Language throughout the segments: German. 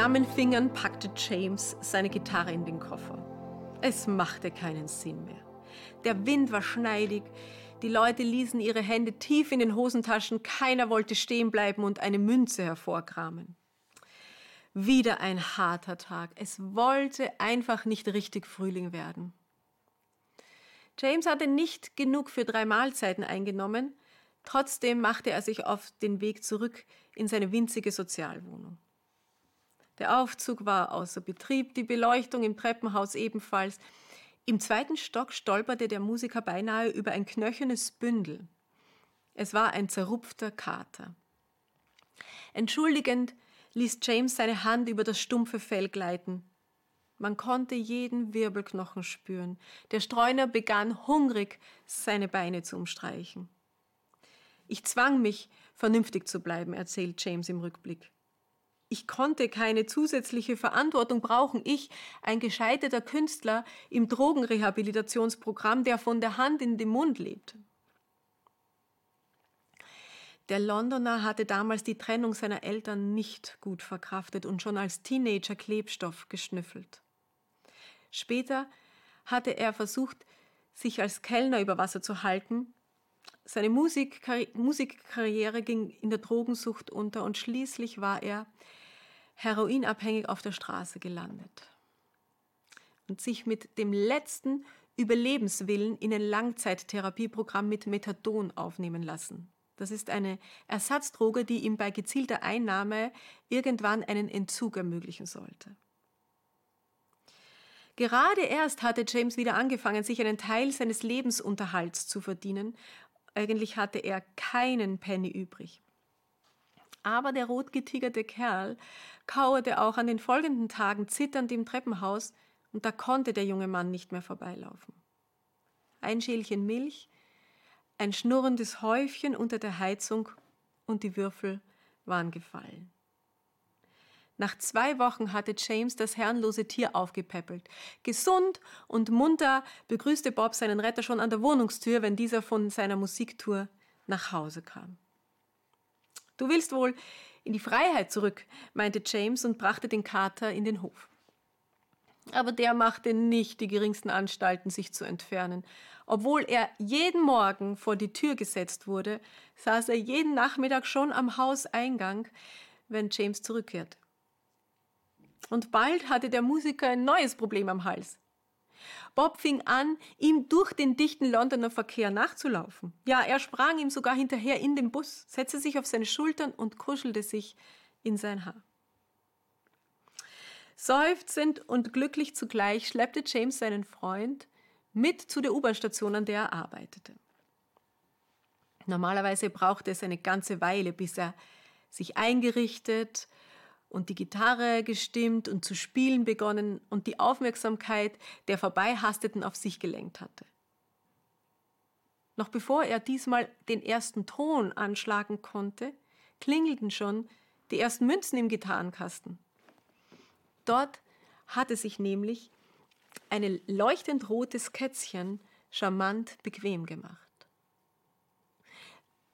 klammen Fingern packte James seine Gitarre in den Koffer. Es machte keinen Sinn mehr. Der Wind war schneidig, die Leute ließen ihre Hände tief in den Hosentaschen, keiner wollte stehen bleiben und eine Münze hervorkramen. Wieder ein harter Tag. Es wollte einfach nicht richtig Frühling werden. James hatte nicht genug für drei Mahlzeiten eingenommen, trotzdem machte er sich auf den Weg zurück in seine winzige Sozialwohnung. Der Aufzug war außer Betrieb, die Beleuchtung im Treppenhaus ebenfalls. Im zweiten Stock stolperte der Musiker beinahe über ein knöchernes Bündel. Es war ein zerrupfter Kater. Entschuldigend ließ James seine Hand über das stumpfe Fell gleiten. Man konnte jeden Wirbelknochen spüren. Der Streuner begann hungrig, seine Beine zu umstreichen. Ich zwang mich, vernünftig zu bleiben, erzählt James im Rückblick. Ich konnte keine zusätzliche Verantwortung brauchen. Ich, ein gescheiterter Künstler im Drogenrehabilitationsprogramm, der von der Hand in den Mund lebt. Der Londoner hatte damals die Trennung seiner Eltern nicht gut verkraftet und schon als Teenager Klebstoff geschnüffelt. Später hatte er versucht, sich als Kellner über Wasser zu halten. Seine Musikkarriere ging in der Drogensucht unter und schließlich war er heroinabhängig auf der Straße gelandet und sich mit dem letzten Überlebenswillen in ein Langzeittherapieprogramm mit Methadon aufnehmen lassen. Das ist eine Ersatzdroge, die ihm bei gezielter Einnahme irgendwann einen Entzug ermöglichen sollte. Gerade erst hatte James wieder angefangen, sich einen Teil seines Lebensunterhalts zu verdienen. Eigentlich hatte er keinen Penny übrig. Aber der rotgetigerte Kerl kauerte auch an den folgenden Tagen zitternd im Treppenhaus und da konnte der junge Mann nicht mehr vorbeilaufen. Ein Schälchen Milch, ein schnurrendes Häufchen unter der Heizung und die Würfel waren gefallen. Nach zwei Wochen hatte James das herrenlose Tier aufgepäppelt. Gesund und munter begrüßte Bob seinen Retter schon an der Wohnungstür, wenn dieser von seiner Musiktour nach Hause kam. Du willst wohl in die Freiheit zurück, meinte James und brachte den Kater in den Hof. Aber der machte nicht die geringsten Anstalten, sich zu entfernen. Obwohl er jeden Morgen vor die Tür gesetzt wurde, saß er jeden Nachmittag schon am Hauseingang, wenn James zurückkehrte. Und bald hatte der Musiker ein neues Problem am Hals. Bob fing an, ihm durch den dichten Londoner Verkehr nachzulaufen. Ja, er sprang ihm sogar hinterher in den Bus, setzte sich auf seine Schultern und kuschelte sich in sein Haar. Seufzend und glücklich zugleich schleppte James seinen Freund mit zu der U-Bahn-Station, an der er arbeitete. Normalerweise brauchte es eine ganze Weile, bis er sich eingerichtet, und die Gitarre gestimmt und zu spielen begonnen und die Aufmerksamkeit der Vorbeihasteten auf sich gelenkt hatte. Noch bevor er diesmal den ersten Ton anschlagen konnte, klingelten schon die ersten Münzen im Gitarrenkasten. Dort hatte sich nämlich ein leuchtend rotes Kätzchen charmant bequem gemacht.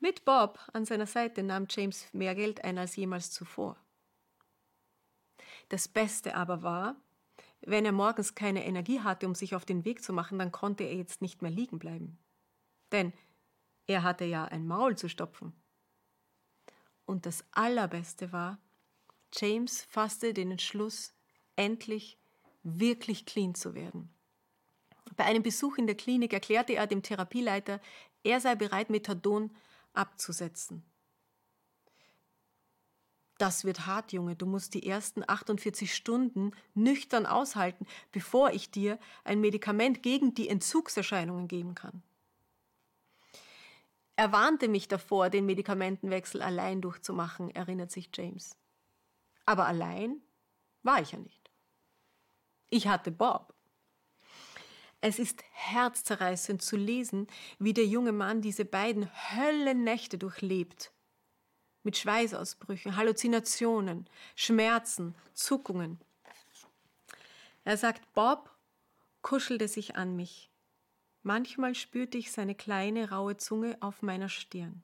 Mit Bob an seiner Seite nahm James mehr Geld ein als jemals zuvor. Das Beste aber war, wenn er morgens keine Energie hatte, um sich auf den Weg zu machen, dann konnte er jetzt nicht mehr liegen bleiben. Denn er hatte ja ein Maul zu stopfen. Und das Allerbeste war, James fasste den Entschluss, endlich wirklich clean zu werden. Bei einem Besuch in der Klinik erklärte er dem Therapieleiter, er sei bereit, Methadon abzusetzen. Das wird hart, Junge. Du musst die ersten 48 Stunden nüchtern aushalten, bevor ich dir ein Medikament gegen die Entzugserscheinungen geben kann. Er warnte mich davor, den Medikamentenwechsel allein durchzumachen, erinnert sich James. Aber allein war ich ja nicht. Ich hatte Bob. Es ist herzzerreißend zu lesen, wie der junge Mann diese beiden Höllennächte durchlebt mit Schweißausbrüchen, Halluzinationen, Schmerzen, Zuckungen. Er sagt, Bob kuschelte sich an mich. Manchmal spürte ich seine kleine, raue Zunge auf meiner Stirn.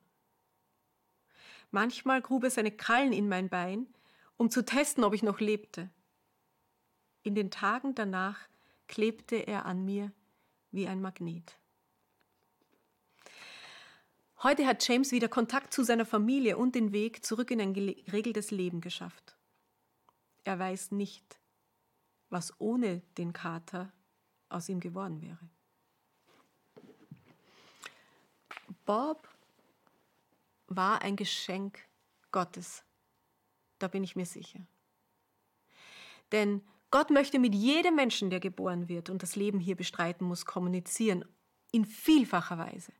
Manchmal grub er seine Krallen in mein Bein, um zu testen, ob ich noch lebte. In den Tagen danach klebte er an mir wie ein Magnet. Heute hat James wieder Kontakt zu seiner Familie und den Weg zurück in ein geregeltes Leben geschafft. Er weiß nicht, was ohne den Kater aus ihm geworden wäre. Bob war ein Geschenk Gottes. Da bin ich mir sicher. Denn Gott möchte mit jedem Menschen, der geboren wird und das Leben hier bestreiten muss, kommunizieren. In vielfacher Weise.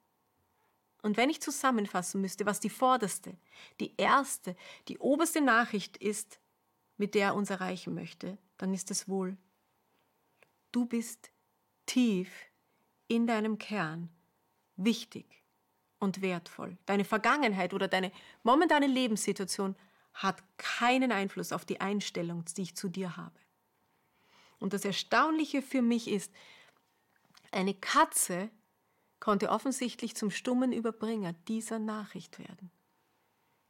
Und wenn ich zusammenfassen müsste, was die vorderste, die erste, die oberste Nachricht ist, mit der er uns erreichen möchte, dann ist es wohl, du bist tief in deinem Kern wichtig und wertvoll. Deine Vergangenheit oder deine momentane Lebenssituation hat keinen Einfluss auf die Einstellung, die ich zu dir habe. Und das Erstaunliche für mich ist, eine Katze konnte offensichtlich zum stummen Überbringer dieser Nachricht werden.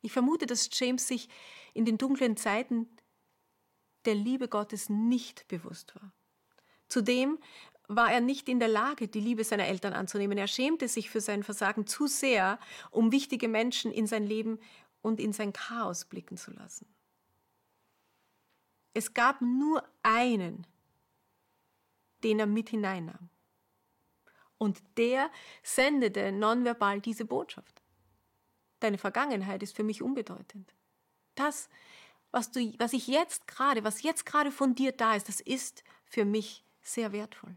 Ich vermute, dass James sich in den dunklen Zeiten der Liebe Gottes nicht bewusst war. Zudem war er nicht in der Lage, die Liebe seiner Eltern anzunehmen. Er schämte sich für sein Versagen zu sehr, um wichtige Menschen in sein Leben und in sein Chaos blicken zu lassen. Es gab nur einen, den er mit hineinnahm. Und der sendete nonverbal diese Botschaft. Deine Vergangenheit ist für mich unbedeutend. Das, was, du, was ich jetzt gerade, was jetzt gerade von dir da ist, das ist für mich sehr wertvoll.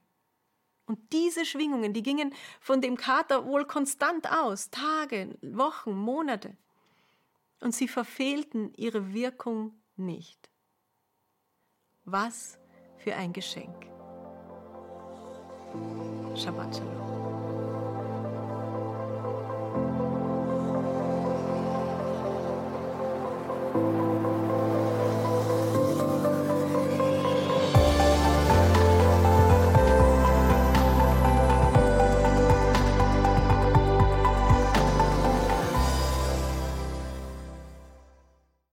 Und diese Schwingungen, die gingen von dem Kater wohl konstant aus, Tage, Wochen, Monate. Und sie verfehlten ihre Wirkung nicht. Was für ein Geschenk. Shabbat Shalom.